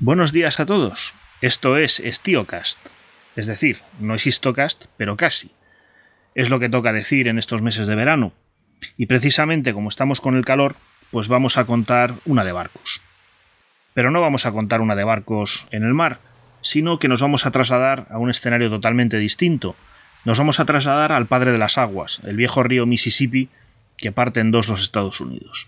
Buenos días a todos. Esto es Stiocast. Es decir, no es Histocast, pero casi. Es lo que toca decir en estos meses de verano. Y precisamente como estamos con el calor, pues vamos a contar una de barcos. Pero no vamos a contar una de barcos en el mar, sino que nos vamos a trasladar a un escenario totalmente distinto. Nos vamos a trasladar al padre de las aguas, el viejo río Mississippi, que parte en dos los Estados Unidos.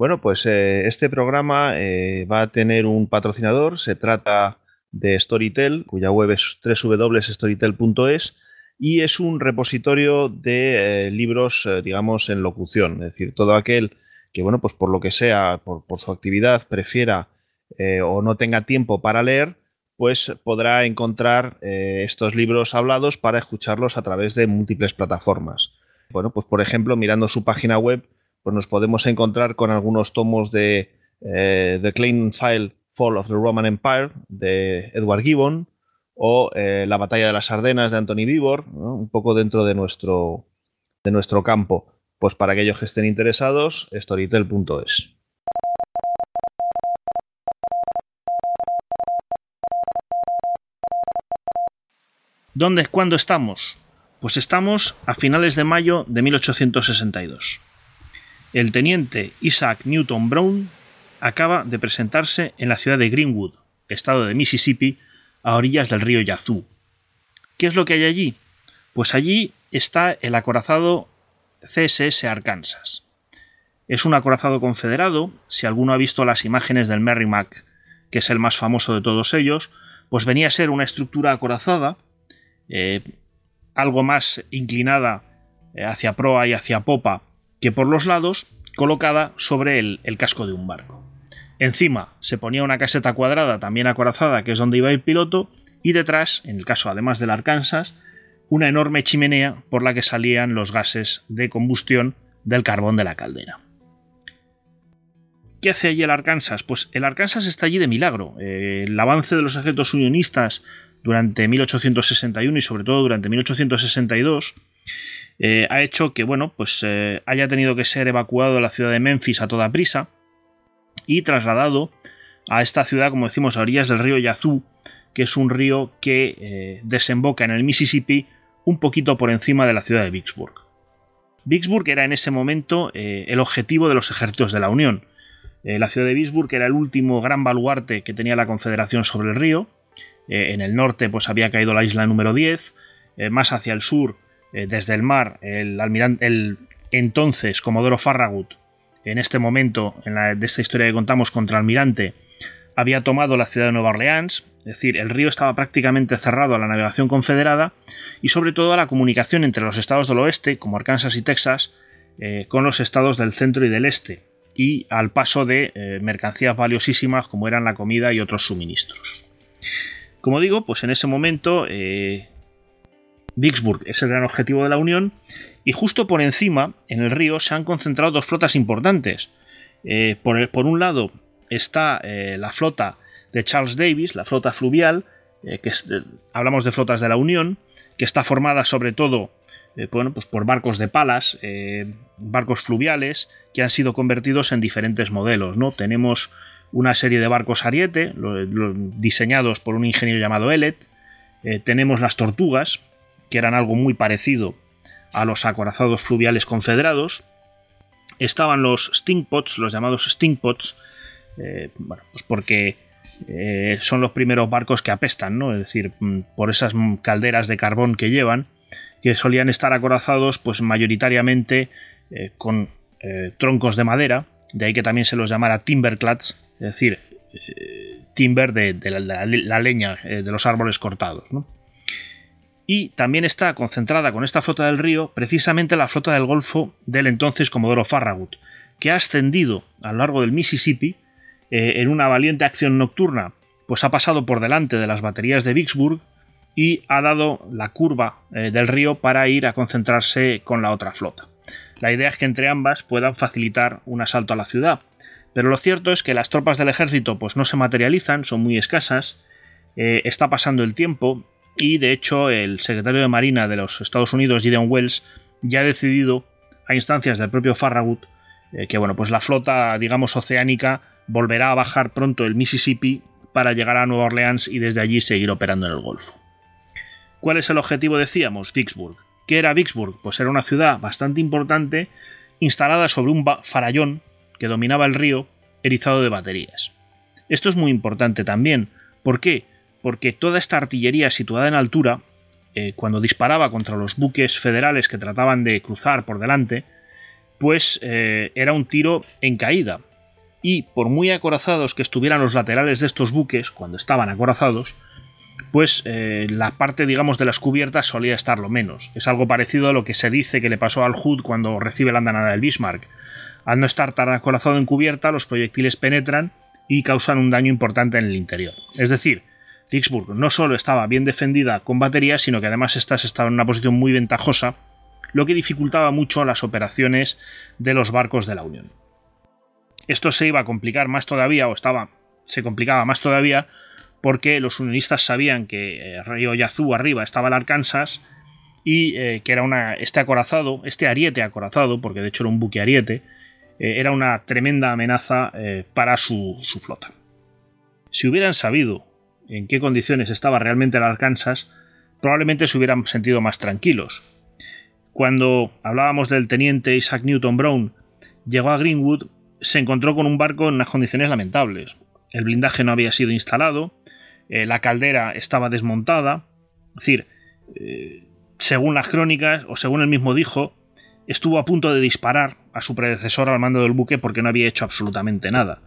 Bueno, pues eh, este programa eh, va a tener un patrocinador. Se trata de Storytel, cuya web es www.storytel.es y es un repositorio de eh, libros, digamos, en locución. Es decir, todo aquel que, bueno, pues por lo que sea, por, por su actividad, prefiera o no tenga tiempo para leer, pues podrá encontrar estos libros hablados para escucharlos a través de múltiples plataformas. Bueno, pues por ejemplo, mirando su página web, pues nos podemos encontrar con algunos tomos de eh, The Klein File Fall of the Roman Empire de Edward Gibbon o eh, La batalla de las Ardenas de Anthony Vivor, un poco dentro de nuestro, de nuestro campo. Pues para aquellos que estén interesados, storytel.es. ¿Dónde, cuándo estamos? Pues estamos a finales de mayo de 1862 el teniente Isaac Newton Brown acaba de presentarse en la ciudad de Greenwood, estado de Mississippi, a orillas del río Yazoo. ¿Qué es lo que hay allí? Pues allí está el acorazado CSS Arkansas. Es un acorazado confederado, si alguno ha visto las imágenes del Merrimack, que es el más famoso de todos ellos, pues venía a ser una estructura acorazada, eh, algo más inclinada eh, hacia proa y hacia popa que por los lados colocada sobre el, casco de un barco. Encima se ponía una caseta cuadrada también acorazada, que es donde iba el piloto, y detrás, en el caso además del Arkansas, una enorme chimenea por la que salían los gases de combustión del carbón de la caldera. ¿Qué hace allí el Arkansas? Pues el Arkansas está allí de milagro. Eh, el avance de los ejércitos unionistas durante 1861 y sobre todo durante 1862 eh, ha hecho que, bueno, pues eh, haya tenido que ser evacuado de la ciudad de Memphis a toda prisa y trasladado a esta ciudad, como decimos, a orillas del río Yazoo, que es un río que eh, desemboca en el Mississippi un poquito por encima de la ciudad de Vicksburg. Vicksburg era en ese momento el objetivo de los ejércitos de la Unión. la ciudad de Vicksburg era el último gran baluarte que tenía la Confederación sobre el río. en el norte pues había caído la isla número 10, más hacia el sur eh, desde el mar, el, almirante, el entonces Comodoro Farragut, en este momento en la, de esta historia que contamos contra Almirante, había tomado la ciudad de Nueva Orleans, es decir, el río estaba prácticamente cerrado a la navegación confederada y sobre todo a la comunicación entre los estados del oeste, como Arkansas y Texas, eh, con los estados del centro y del este, y al paso de eh, mercancías valiosísimas como eran la comida y otros suministros. Como digo, pues en ese momento Vicksburg es el gran objetivo de la Unión y justo por encima, en el río, se han concentrado dos flotas importantes. Eh, por, un lado está eh, la flota de Charles Davis, la flota fluvial, eh, que hablamos de flotas de la Unión, que está formada sobre todo bueno, pues por barcos de palas, barcos fluviales, que han sido convertidos en diferentes modelos. ¿no? Tenemos una serie de barcos Ariete, diseñados por un ingeniero llamado Ellet. tenemos las tortugas, que eran algo muy parecido a los acorazados fluviales confederados. Estaban los stinkpots, los llamados stinkpots, eh, pues porque eh, son los primeros barcos que apestan, ¿no? Es decir, mm, por esas calderas de carbón que llevan, que solían estar acorazados, pues mayoritariamente eh, con troncos de madera, de ahí que también se los llamara timberclads, es decir, timber de, la, la, leña de los árboles cortados, ¿no? Y también está concentrada con esta flota del río precisamente la flota del Golfo del entonces Comodoro Farragut, que ha ascendido a lo largo del Mississippi eh, en una valiente acción nocturna, pues ha pasado por delante de las baterías de Vicksburg y ha dado la curva eh, del río para ir a concentrarse con la otra flota. La idea es que entre ambas puedan facilitar un asalto a la ciudad, pero lo cierto es que las tropas del ejército pues no se materializan, son muy escasas, eh, está pasando el tiempo y de hecho el secretario de Marina de los Estados Unidos, Gideon Wells, ya ha decidido a instancias del propio Farragut, que bueno, pues la flota, digamos, oceánica volverá a bajar pronto el Mississippi para llegar a Nueva Orleans y desde allí seguir operando en el Golfo. ¿Cuál es el objetivo? Decíamos, Vicksburg. ¿Qué era Vicksburg? Pues era una ciudad bastante importante instalada sobre un farallón que dominaba el río erizado de baterías. Esto es muy importante también. ¿Por qué? Porque toda esta artillería situada en altura, eh, cuando disparaba contra los buques federales que trataban de cruzar por delante, pues eh, era un tiro en caída. Y por muy acorazados que estuvieran los laterales de estos buques, cuando estaban acorazados, pues eh, la parte, digamos, de las cubiertas solía estar lo menos. Es algo parecido a lo que se dice que le pasó al Hood cuando recibe la andanada del Bismarck. Al no estar tan acorazado en cubierta, los proyectiles penetran y causan un daño importante en el interior. Es decir, No solo estaba bien defendida con baterías, sino que además estas estaban en una posición muy ventajosa, lo que dificultaba mucho las operaciones de los barcos de la Unión. Esto se iba a complicar más todavía, o estaba, se complicaba más todavía, porque los unionistas sabían que eh, río Yazoo arriba estaba el Arkansas y eh, que era una, este acorazado, este ariete acorazado, porque de hecho era un buque ariete, eh, era una tremenda amenaza para su, su, flota. Si hubieran sabido en qué condiciones estaba realmente el Arkansas, probablemente se hubieran sentido más tranquilos. Cuando hablábamos del teniente Isaac Newton Brown, llegó a Greenwood, se encontró con un barco en unas condiciones lamentables. El blindaje no había sido instalado, eh, la caldera estaba desmontada. Es decir, eh, según las crónicas, o según él mismo dijo, estuvo a punto de disparar a su predecesor al mando del buque porque no había hecho absolutamente nada.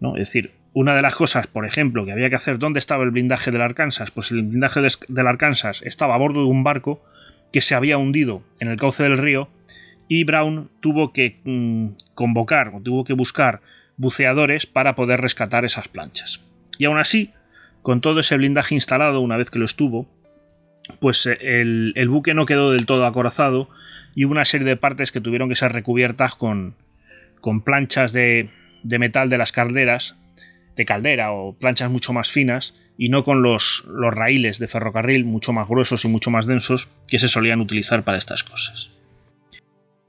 ¿no? Es decir, una de las cosas, por ejemplo, que había que hacer, ¿dónde estaba el blindaje del Arkansas? Pues el blindaje del Arkansas estaba a bordo de un barco que se había hundido en el cauce del río y Brown tuvo que mm, convocar o tuvo que buscar buceadores para poder rescatar esas planchas. Y aún así, con todo ese blindaje instalado una vez que lo estuvo, pues eh, el, buque no quedó del todo acorazado y hubo una serie de partes que tuvieron que ser recubiertas con, con planchas de, de, metal de las calderas, de caldera o planchas mucho más finas y no con los, los raíles de ferrocarril mucho más gruesos y mucho más densos que se solían utilizar para estas cosas.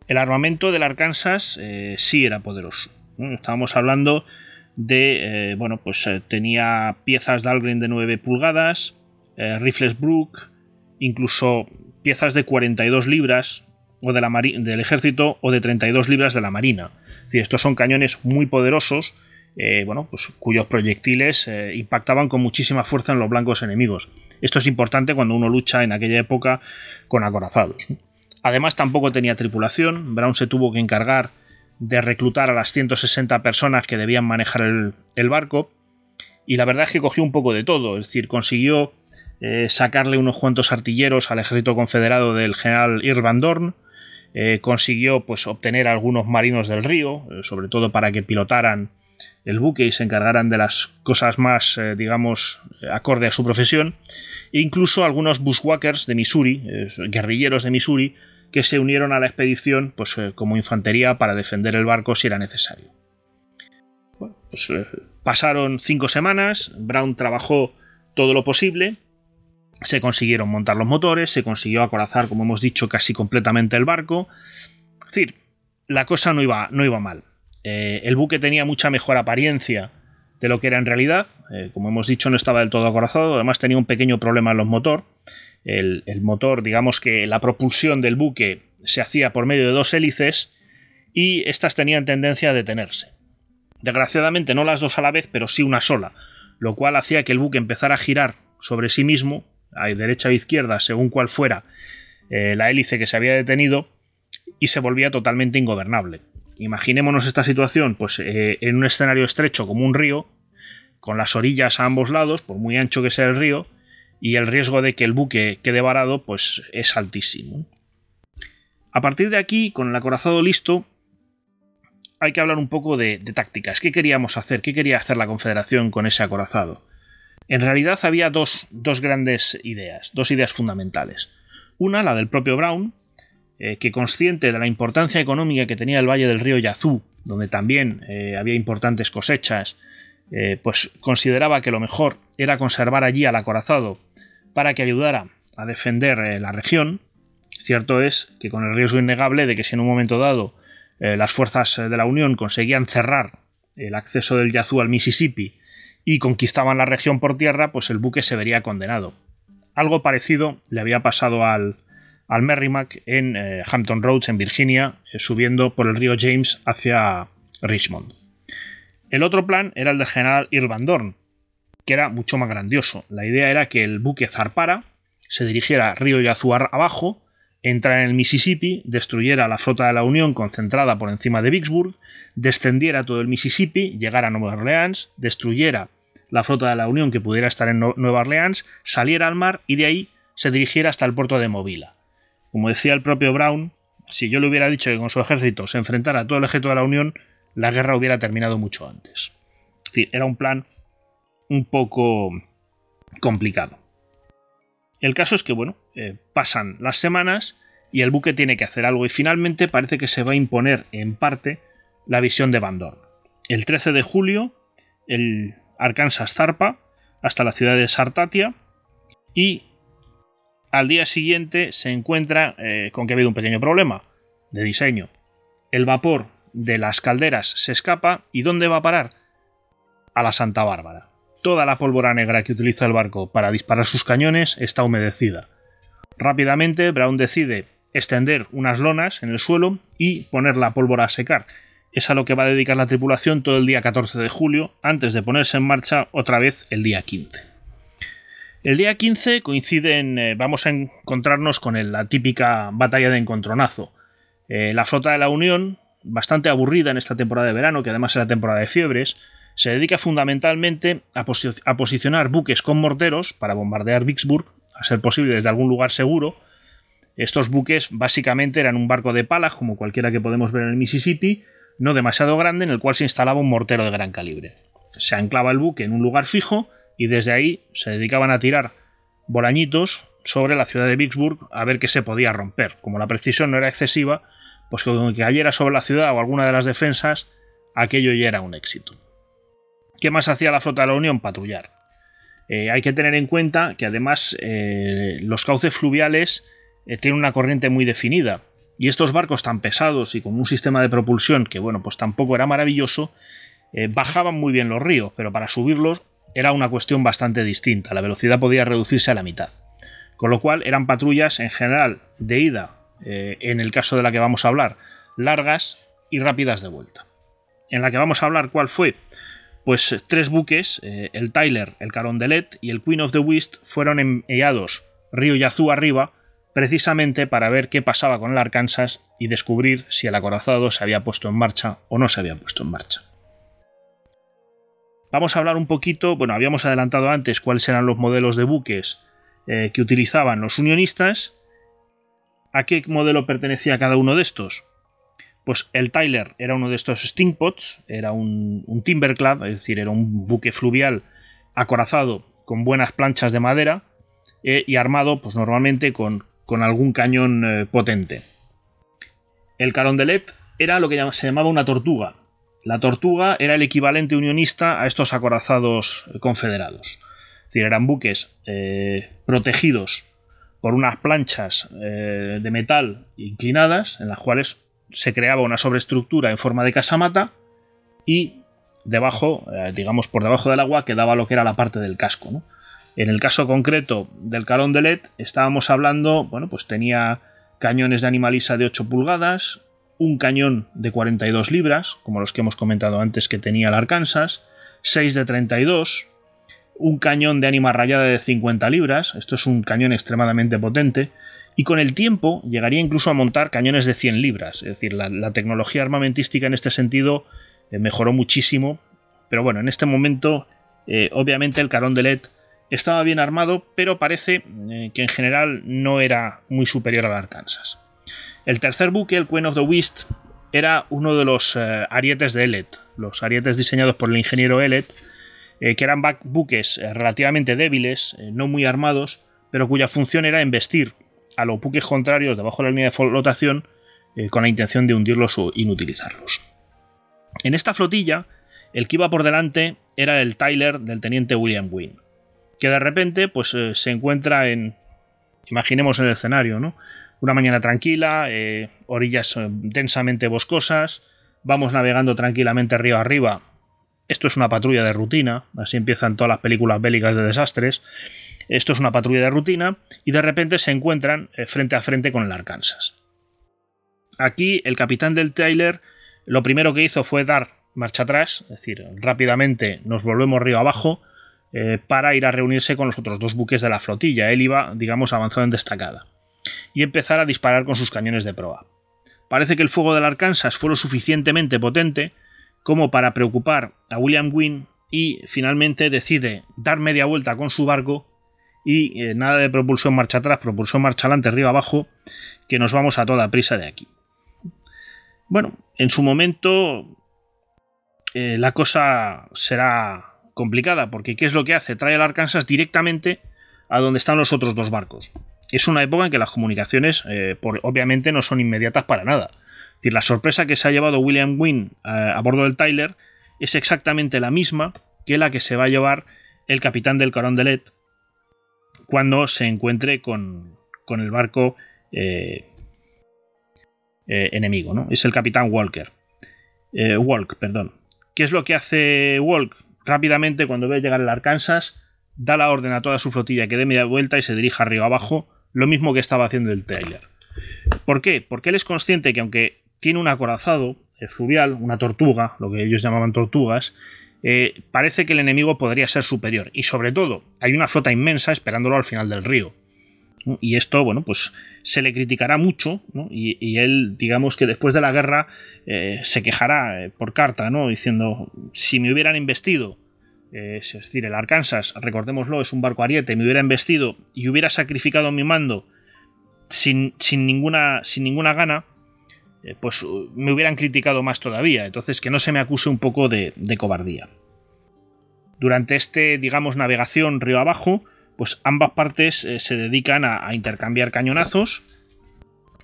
El armamento del Arkansas eh, sí era poderoso. Estábamos hablando de, eh, bueno, pues eh, tenía piezas Dahlgren de 9 pulgadas, rifles Brook, incluso piezas de 42 libras o de la del ejército o de 32 libras de la marina. Es decir, estos son cañones muy poderosos, bueno, pues cuyos proyectiles impactaban con muchísima fuerza en los blancos enemigos. Esto es importante cuando uno lucha en aquella época con acorazados. Además, tampoco tenía tripulación. Brown se tuvo que encargar de reclutar a las 160 personas que debían manejar el, barco. Y la verdad es que cogió un poco de todo, es decir, consiguió eh, sacarle unos cuantos artilleros al ejército confederado del general Irvan Dorn, eh, consiguió pues, obtener algunos marinos del río, eh, sobre todo para que pilotaran el buque y se encargaran de las cosas más, digamos, acorde a su profesión, e incluso algunos bushwhackers de Missouri, guerrilleros de Missouri, que se unieron a la expedición pues, eh, como infantería para defender el barco si era necesario. Pues, eh, pasaron cinco semanas, Brown trabajó todo lo posible, se consiguieron montar los motores, se consiguió acorazar, como hemos dicho, casi completamente el barco. Es decir, la cosa no iba, no iba mal. Eh, el buque tenía mucha mejor apariencia de lo que era en realidad. como hemos dicho, no estaba del todo acorazado, además tenía un pequeño problema en los motores el, motor, digamos que la propulsión del buque se hacía por medio de dos hélices y estas tenían tendencia a detenerse. Desgraciadamente no las dos a la vez, pero sí una sola, lo cual hacía que el buque empezara a girar sobre sí mismo, a derecha o izquierda, según cual fuera eh, la hélice que se había detenido, y se volvía totalmente ingobernable. Imaginémonos esta situación, pues eh, en un escenario estrecho como un río, con las orillas a ambos lados, por muy ancho que sea el río, y el riesgo de que el buque quede varado pues es altísimo. A partir de aquí, con el acorazado listo, hay que hablar un poco de, tácticas. ¿Qué queríamos hacer? ¿Qué quería hacer la Confederación con ese acorazado? En realidad había dos, grandes ideas, dos ideas fundamentales. Una, la del propio Brown, eh, que consciente de la importancia económica que tenía el valle del río Yazoo, donde también eh, había importantes cosechas, eh, pues consideraba que lo mejor era conservar allí al acorazado para que ayudara a defender la región Cierto es que con el riesgo innegable de que si en un momento dado las fuerzas de la Unión conseguían cerrar el acceso del Yazoo al Mississippi y conquistaban la región por tierra, pues el buque se vería condenado. Algo parecido le había pasado al, al Merrimack en eh, Hampton Roads, en Virginia, eh, subiendo por el río James hacia Richmond. El otro plan era el del general Irvan Dorn, que era mucho más grandioso. La idea era que el buque zarpara, se dirigiera río Yazoo abajo, entrara en el Mississippi, destruyera la flota de la Unión concentrada por encima de Vicksburg, descendiera todo el Mississippi, llegara a Nueva Orleans, destruyera la flota de la Unión que pudiera estar en Nueva Orleans, saliera al mar y de ahí se dirigiera hasta el puerto de Movila. Como decía el propio Brown, si yo le hubiera dicho que con su ejército se enfrentara a todo el ejército de la Unión, la guerra hubiera terminado mucho antes. Es decir, era un plan un poco complicado. El caso es que, bueno, eh, pasan las semanas y el buque tiene que hacer algo y finalmente parece que se va a imponer en parte la visión de Van. El 13 de julio, el Arkansas zarpa hasta la ciudad de Sartatia y al día siguiente se encuentra eh, con que ha habido un pequeño problema de diseño. El vapor de las calderas se escapa y ¿dónde va a parar? A la Santa Bárbara. Toda la pólvora negra que utiliza el barco para disparar sus cañones está humedecida. Rápidamente Brown decide extender unas lonas en el suelo y poner la pólvora a secar. Es a lo que va a dedicar la tripulación todo el día 14 de julio, antes de ponerse en marcha otra vez el día 15. El día 15 coinciden, eh, vamos a encontrarnos con la típica batalla de encontronazo. Eh, la flota de la Unión, bastante aburrida en esta temporada de verano, que además es la temporada de fiebres, se dedica fundamentalmente a, posicionar buques con morteros para bombardear Vicksburg, a ser posible desde algún lugar seguro. Estos buques básicamente eran un barco de pala, como cualquiera que podemos ver en el Mississippi, no demasiado grande, en el cual se instalaba un mortero de gran calibre. Se anclaba el buque en un lugar fijo y desde ahí se dedicaban a tirar bolañitos sobre la ciudad de Vicksburg a ver qué se podía romper. Como la precisión no era excesiva, pues con que cayera sobre la ciudad o alguna de las defensas, aquello ya era un éxito. ¿Qué más hacía la flota de la Unión? Patrullar. Eh, hay que tener en cuenta que además eh, los cauces fluviales eh, tienen una corriente muy definida y estos barcos tan pesados y con un sistema de propulsión que bueno pues tampoco era maravilloso bajaban muy bien los ríos pero para subirlos era una cuestión bastante distinta, la velocidad podía reducirse a la mitad. Con lo cual eran patrullas en general de ida, eh, en el caso de la que vamos a hablar, largas y rápidas de vuelta. En la que vamos a hablar, ¿cuál fue? Pues tres buques, eh, el Tyler, el Carondelet y el Queen of the West, fueron enviados río Yazoo arriba, precisamente para ver qué pasaba con el Arkansas y descubrir si el acorazado se había puesto en marcha o no se había puesto en marcha. Vamos a hablar un poquito, bueno, habíamos adelantado antes cuáles eran los modelos de buques eh, que utilizaban los unionistas. ¿A qué modelo pertenecía cada uno de estos? Pues el Tyler era uno de estos Stingpots, era un, un Timberclad, es decir, era un buque fluvial acorazado con buenas planchas de madera eh, y armado, pues normalmente con, con algún cañón eh, potente. El Carondelet era lo que se llamaba una tortuga, la tortuga era el equivalente unionista a estos acorazados confederados. Es decir, eran buques eh, protegidos por unas planchas eh, de metal inclinadas en las cuales se creaba una sobreestructura en forma de casamata y debajo, eh, digamos por debajo del agua, quedaba lo que era la parte del casco. En el caso concreto del Calón de LED, estábamos hablando, bueno, pues tenía cañones de animalisa de 8 pulgadas, un cañón de 42 libras, como los que hemos comentado antes que tenía el Arkansas, 6 de 32, un cañón de ánima rayada de 50 libras, esto es un cañón extremadamente potente, y con el tiempo llegaría incluso a montar cañones de 100 libras, es decir, la, tecnología armamentística en este sentido eh, mejoró muchísimo, pero bueno, en este momento eh, obviamente el Carón de LED estaba bien armado, pero parece eh, que en general no era muy superior al Arkansas. El tercer buque, el Queen of the West, era uno de los eh, arietes de Ellet, los arietes diseñados por el ingeniero Ellet, eh, que eran buques eh, relativamente débiles, no muy armados, pero cuya función era embestir a los buques contrarios debajo de la línea de flotación con la intención de hundirlos o inutilizarlos. En esta flotilla, el que iba por delante era el Tyler del teniente William Wynne, que de repente pues, se encuentra en, imaginemos el escenario, ¿no? Una mañana tranquila, eh, orillas eh, densamente boscosas, vamos navegando tranquilamente río arriba. Esto es una patrulla de rutina, así empiezan todas las películas bélicas de desastres. Esto es una patrulla de rutina y de repente se encuentran eh, frente a frente con el Arkansas. Aquí el capitán del Tyler lo primero que hizo fue dar marcha atrás, es decir, rápidamente nos volvemos río abajo para ir a reunirse con los otros dos buques de la flotilla. Él iba, digamos, avanzado en destacada y empezar a disparar con sus cañones de proa. Parece que el fuego del Arkansas fue lo suficientemente potente como para preocupar a William Wynne y finalmente decide dar media vuelta con su barco y eh, nada de propulsión marcha atrás, propulsión marcha adelante, arriba abajo, que nos vamos a toda prisa de aquí. Bueno, en su momento eh, la cosa será complicada, porque ¿qué es lo que hace? Trae al Arkansas directamente a donde están los otros dos barcos. Es una época en que las comunicaciones, eh, obviamente, no son inmediatas para nada. Es decir, la sorpresa que se ha llevado William Wynne a, a bordo del Tyler es exactamente la misma que la que se va a llevar el capitán del Carondelet cuando se encuentre con, con el barco eh, eh, enemigo, ¿no? Es el capitán Walker. Eh, Walk, perdón. ¿Qué es lo que hace Walk? Rápidamente, cuando ve llegar el Arkansas, da la orden a toda su flotilla que dé media vuelta y se dirija arriba abajo, lo mismo que estaba haciendo el Taylor. ¿Por qué? Porque él es consciente que aunque tiene un acorazado fluvial, una tortuga, lo que ellos llamaban tortugas, parece que el enemigo podría ser superior. Y sobre todo, hay una flota inmensa esperándolo al final del río. Y esto, bueno, pues se le criticará mucho, y, él, digamos que después de la guerra, eh, se quejará eh, por carta, ¿no? Diciendo, si me hubieran investido, eh, es decir, el Arkansas, recordémoslo, es un barco ariete, me hubiera investido y hubiera sacrificado mi mando sin, sin, ninguna, sin ninguna gana, pues me hubieran criticado más todavía. Entonces, que no se me acuse un poco de, de cobardía. Durante este, digamos, navegación río abajo, pues ambas partes eh, se dedican a, intercambiar cañonazos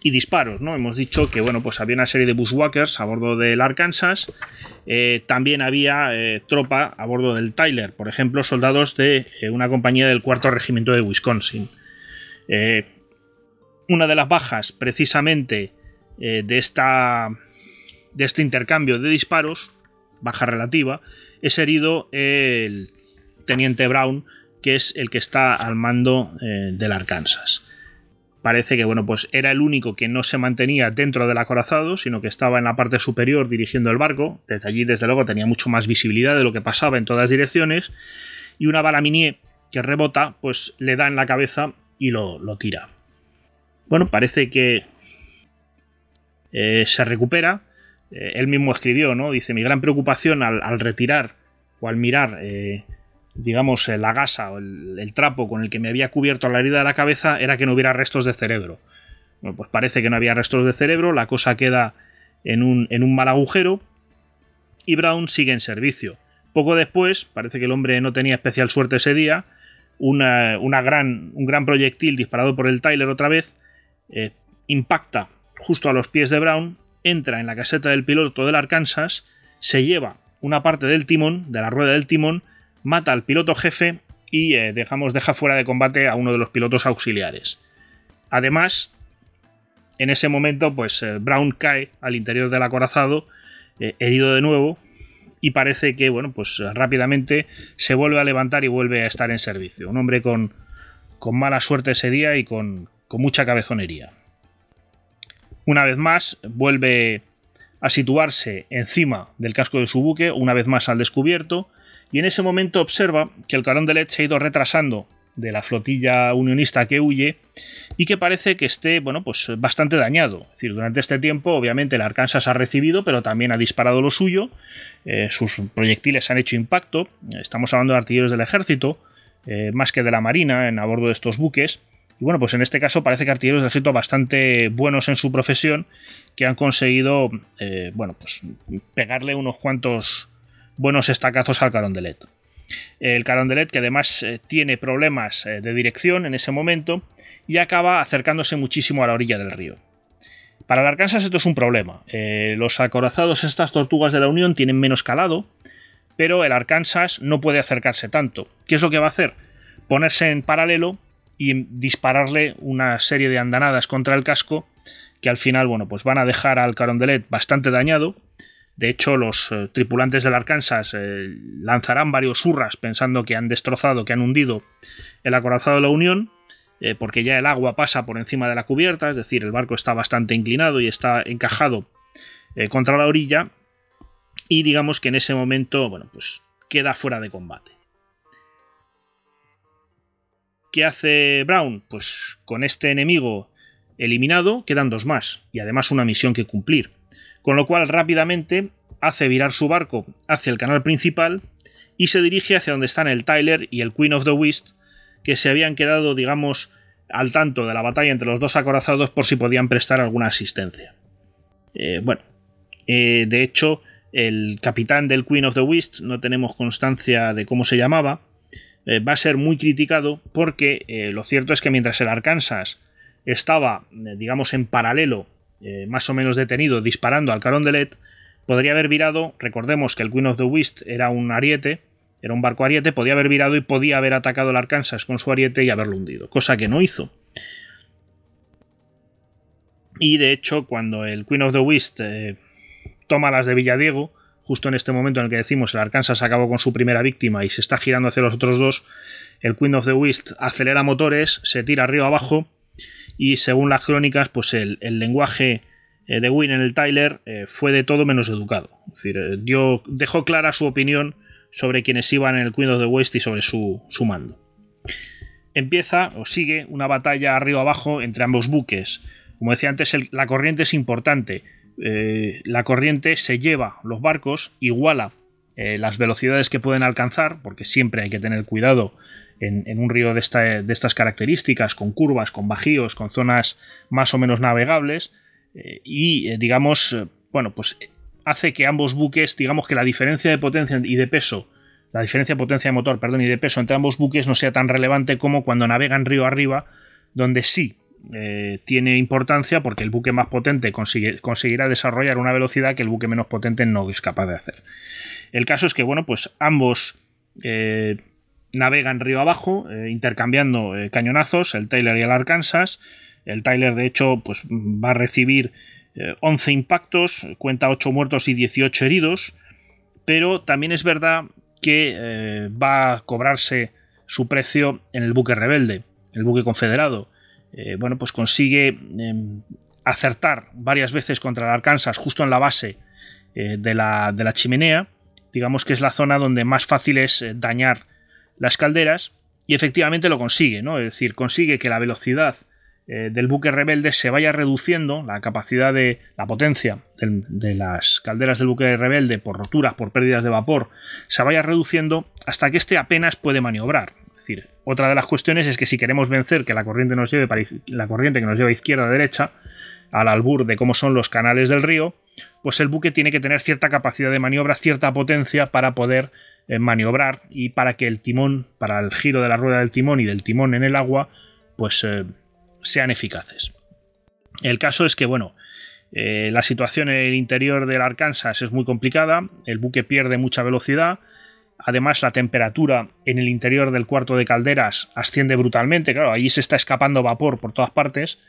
y disparos, ¿no? Hemos dicho que, bueno, pues había una serie de bushwhackers a bordo del Arkansas, eh, también había eh, tropa a bordo del Tyler, por ejemplo, soldados de una compañía del cuarto regimiento de Wisconsin. una de las bajas, precisamente, de, esta, de este intercambio de disparos, baja relativa, es herido el teniente Brown, que es el que está al mando eh, del Arkansas. Parece que bueno, pues era el único que no se mantenía dentro del acorazado, sino que estaba en la parte superior dirigiendo el barco. Desde allí, desde luego, tenía mucho más visibilidad de lo que pasaba en todas direcciones. Y una bala minier que rebota, pues le da en la cabeza y lo, tira. Bueno, parece que eh, se recupera. Eh, él mismo escribió, ¿no? Dice: Mi gran preocupación al, retirar o al mirar digamos, eh, la gasa o el, trapo con el que me había cubierto la herida de la cabeza era que no hubiera restos de cerebro. Bueno, pues parece que no había restos de cerebro, la cosa queda en un, en un mal agujero y Brown sigue en servicio. Poco después, parece que el hombre no tenía especial suerte ese día, una, gran, un gran proyectil disparado por el Tyler otra vez eh, impacta justo a los pies de Brown, entra en la caseta del piloto del Arkansas, se lleva una parte del timón, de la rueda del timón, mata al piloto jefe y eh, dejamos, deja fuera de combate a uno de los pilotos auxiliares. Además, en ese momento, pues eh, Brown cae al interior del acorazado, eh, herido de nuevo, y parece que, bueno, pues rápidamente se vuelve a levantar y vuelve a estar en servicio. Un hombre con, con mala suerte ese día y con, con mucha cabezonería. Una vez más, vuelve a situarse encima del casco de su buque, una vez más al descubierto, y en ese momento observa que el Carón de Led se ha ido retrasando de la flotilla unionista que huye y que parece que esté bueno, pues bastante dañado. Es decir, durante este tiempo, obviamente, el Arkansas ha recibido, pero también ha disparado lo suyo. Eh, sus proyectiles han hecho impacto. Estamos hablando de artilleros del ejército, eh, más que de la marina, en a bordo de estos buques. Y bueno, pues en este caso parece que artilleros del ejército bastante buenos en su profesión, que han conseguido, eh, bueno, pues pegarle unos cuantos buenos estacazos al Carondelet. El Carondelet, que además eh, tiene problemas eh, de dirección en ese momento, y acaba acercándose muchísimo a la orilla del río. Para el Arkansas esto es un problema. Eh, los acorazados, estas tortugas de la Unión, tienen menos calado, pero el Arkansas no puede acercarse tanto. ¿Qué es lo que va a hacer? Ponerse en paralelo y dispararle una serie de andanadas contra el casco que al final, bueno, pues van a dejar al Carondelet bastante dañado. De hecho, los eh, tripulantes del Arkansas eh, lanzarán varios hurras pensando que han destrozado, que han hundido el acorazado de la Unión, eh, porque ya el agua pasa por encima de la cubierta, es decir, el barco está bastante inclinado y está encajado contra la orilla. Y digamos que en ese momento, bueno, pues queda fuera de combate. ¿Qué hace Brown? Pues con este enemigo eliminado quedan dos más, y además una misión que cumplir. Con lo cual rápidamente hace virar su barco hacia el canal principal y se dirige hacia donde están el Tyler y el Queen of the West, que se habían quedado, digamos, al tanto de la batalla entre los dos acorazados por si podían prestar alguna asistencia. Eh, bueno, eh, de hecho, el capitán del Queen of the West, no tenemos constancia de cómo se llamaba, eh, va a ser muy criticado porque lo cierto es que mientras el Arkansas estaba, digamos, en paralelo, más o menos detenido, disparando al Carondelet, podría haber virado, recordemos que el Queen of the West era un ariete, era un barco ariete, podía haber virado y podía haber atacado el Arkansas con su ariete y haberlo hundido, cosa que no hizo. Y de hecho, cuando el Queen of the West toma las de Villadiego, justo en este momento en el que decimos el Arkansas acabó con su primera víctima y se está girando hacia los otros dos, el Queen of the West acelera motores, se tira arriba abajo y según las crónicas, pues el, lenguaje eh, de Win en el Tyler eh, fue de todo menos educado. Es decir, eh, dio, dejó clara su opinión sobre quienes iban en el Queen of the West y sobre su, su mando. Empieza o sigue una batalla arriba abajo entre ambos buques. Como decía antes, la corriente es importante la corriente se lleva los barcos, iguala las velocidades que pueden alcanzar, porque siempre hay que tener cuidado en, un río de, estas características, con curvas, con bajíos, con zonas más o menos navegables, eh, y digamos, bueno, pues hace que ambos buques, digamos que la diferencia de potencia y de peso, la diferencia de potencia de motor, perdón, y de peso entre ambos buques no sea tan relevante como cuando navegan río arriba, donde sí eh, tiene importancia porque el buque más potente conseguirá desarrollar una velocidad que el buque menos potente no es capaz de hacer. El caso es que, bueno, pues ambos eh, navegan río abajo, eh, intercambiando cañonazos, el Taylor y el Arkansas. El Tyler, de hecho, pues va a recibir 11 impactos, cuenta 8 muertos y 18 heridos, pero también es verdad que va a cobrarse su precio en el buque rebelde, el buque confederado. Eh, bueno, pues consigue em, acertar varias veces contra el Arkansas justo en la base eh, de, la, chimenea. Digamos que es la zona donde más fácil es eh, dañar las calderas y efectivamente lo consigue, ¿no? Es decir, consigue que la velocidad del buque rebelde se vaya reduciendo, la capacidad de la potencia de las calderas del buque rebelde por roturas, por pérdidas de vapor, se vaya reduciendo hasta que éste apenas puede maniobrar decir, otra de las cuestiones es que si queremos vencer que la corriente nos lleve para, la corriente que nos lleva izquierda a derecha, al albur de cómo son los canales del río, pues el buque tiene que tener cierta capacidad de maniobra, cierta potencia para poder eh, maniobrar y para que el timón, para el giro de la rueda del timón y del timón en el agua, pues eh, sean eficaces. El caso es que, bueno, eh, la situación en el interior del Arkansas es muy complicada, el buque pierde mucha velocidad, Además, la temperatura en el interior del cuarto de calderas asciende brutalmente. Claro, allí se está escapando vapor por todas partes.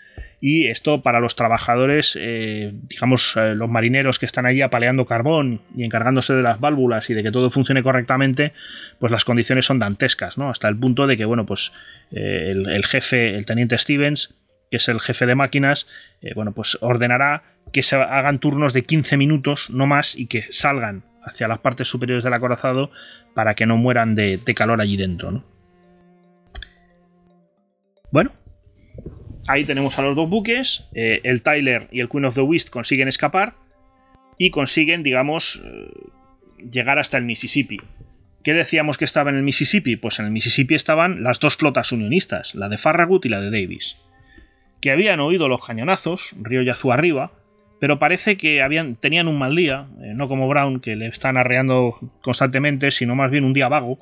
Y esto para los trabajadores, eh, digamos, eh, los marineros que están allí apaleando carbón y encargándose de las válvulas y de que todo funcione correctamente, pues las condiciones son dantescas, ¿no? Hasta el punto de que, bueno, pues eh, el, jefe, el teniente Stevens, que es el jefe de máquinas, bueno, pues ordenará que se hagan turnos de 15 minutos, no más, y que salgan hacia las partes superiores del acorazado para que no mueran de, calor allí dentro. Bueno, ahí tenemos a los dos buques. Eh, el Tyler y el Queen of the West consiguen escapar y consiguen, digamos, eh, llegar hasta el Mississippi. ¿Qué decíamos que estaba en el Mississippi? Pues en el Mississippi estaban las dos flotas unionistas, la de Farragut y la de Davis, que habían oído los cañonazos, río Yazoo arriba, pero parece que habían, tenían un mal día, eh, no como Brown, que le están arreando constantemente, sino más bien un día vago,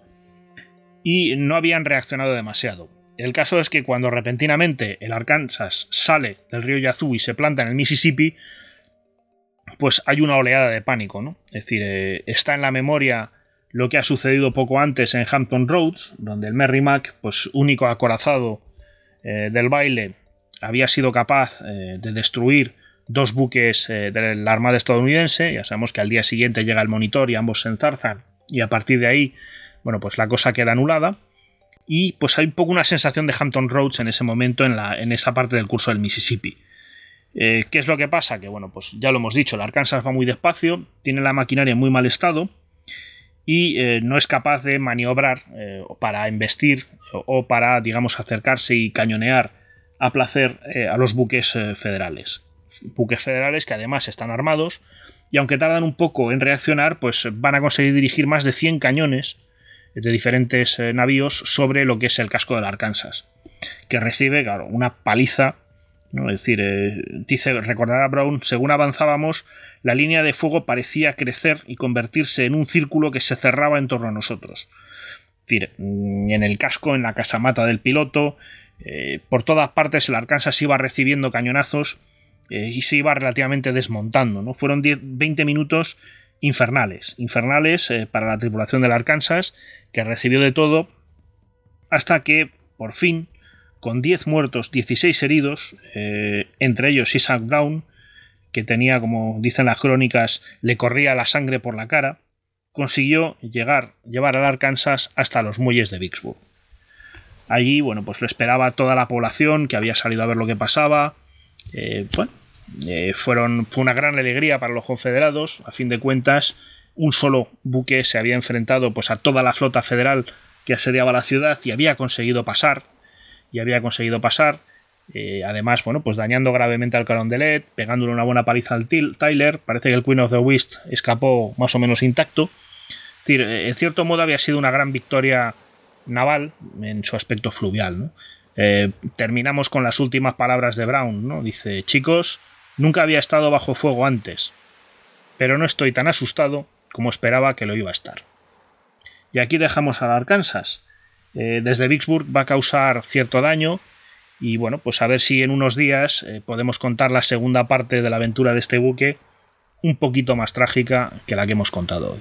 y no habían reaccionado demasiado. El caso es que cuando repentinamente el Arkansas sale del río Yazoo y se planta en el Mississippi, pues hay una oleada de pánico, ¿no? Es decir, eh, está en la memoria lo que ha sucedido poco antes en Hampton Roads, donde el Merrimack, pues único acorazado del baile había sido capaz de destruir dos buques de la Armada estadounidense. Ya sabemos que al día siguiente llega el monitor y ambos se enzarzan y a partir de ahí, bueno, pues la cosa queda anulada. Y pues hay un poco una sensación de Hampton Roads en ese momento en, la, en esa parte del curso del Mississippi. Eh, ¿Qué es lo que pasa? Que bueno, pues ya lo hemos dicho, el Arkansas va muy despacio, tiene la maquinaria en muy mal estado y eh, no es capaz de maniobrar eh, para embestir o, para, digamos, acercarse y cañonear a placer a los buques federales. Buques federales que además están armados y aunque tardan un poco en reaccionar, pues van a conseguir dirigir más de 100 cañones de diferentes navíos sobre lo que es el casco del Arkansas, que recibe, claro, una paliza es decir, eh, dice, recordará Brown, según avanzábamos, la línea de fuego parecía crecer y convertirse en un círculo que se cerraba en torno a nosotros. Es decir, mm, en el casco, en la casamata del piloto, eh, por todas partes el Arkansas iba recibiendo cañonazos eh, y se iba relativamente desmontando. ¿no? Fueron 20 minutos infernales, infernales para la tripulación del Arkansas, que recibió de todo, hasta que, por fin, con 10 muertos, 16 heridos, eh, entre ellos Isaac Brown, que tenía, como dicen las crónicas, le corría la sangre por la cara, consiguió llegar, llevar al Arkansas hasta los muelles de Vicksburg. Allí, bueno, pues lo esperaba toda la población que había salido a ver lo que pasaba. Eh, bueno, eh, fueron, fue una gran alegría para los confederados. A fin de cuentas, un solo buque se había enfrentado pues, a toda la flota federal que asediaba la ciudad y había conseguido pasar y había conseguido pasar. Eh, además, bueno, pues dañando gravemente al Carondelet, pegándole una buena paliza al Tyler. Parece que el Queen of the West escapó más o menos intacto. Eh, en cierto modo había sido una gran victoria naval en su aspecto fluvial. Terminamos con las últimas palabras de Brown. ¿no? Dice, chicos, nunca había estado bajo fuego antes, pero no estoy tan asustado como esperaba que lo iba a estar. Y aquí dejamos al Arkansas. Eh, desde Vicksburg va a causar cierto daño y bueno, pues a ver si en unos días eh, podemos contar la segunda parte de la aventura de este buque un poquito más trágica que la que hemos contado hoy.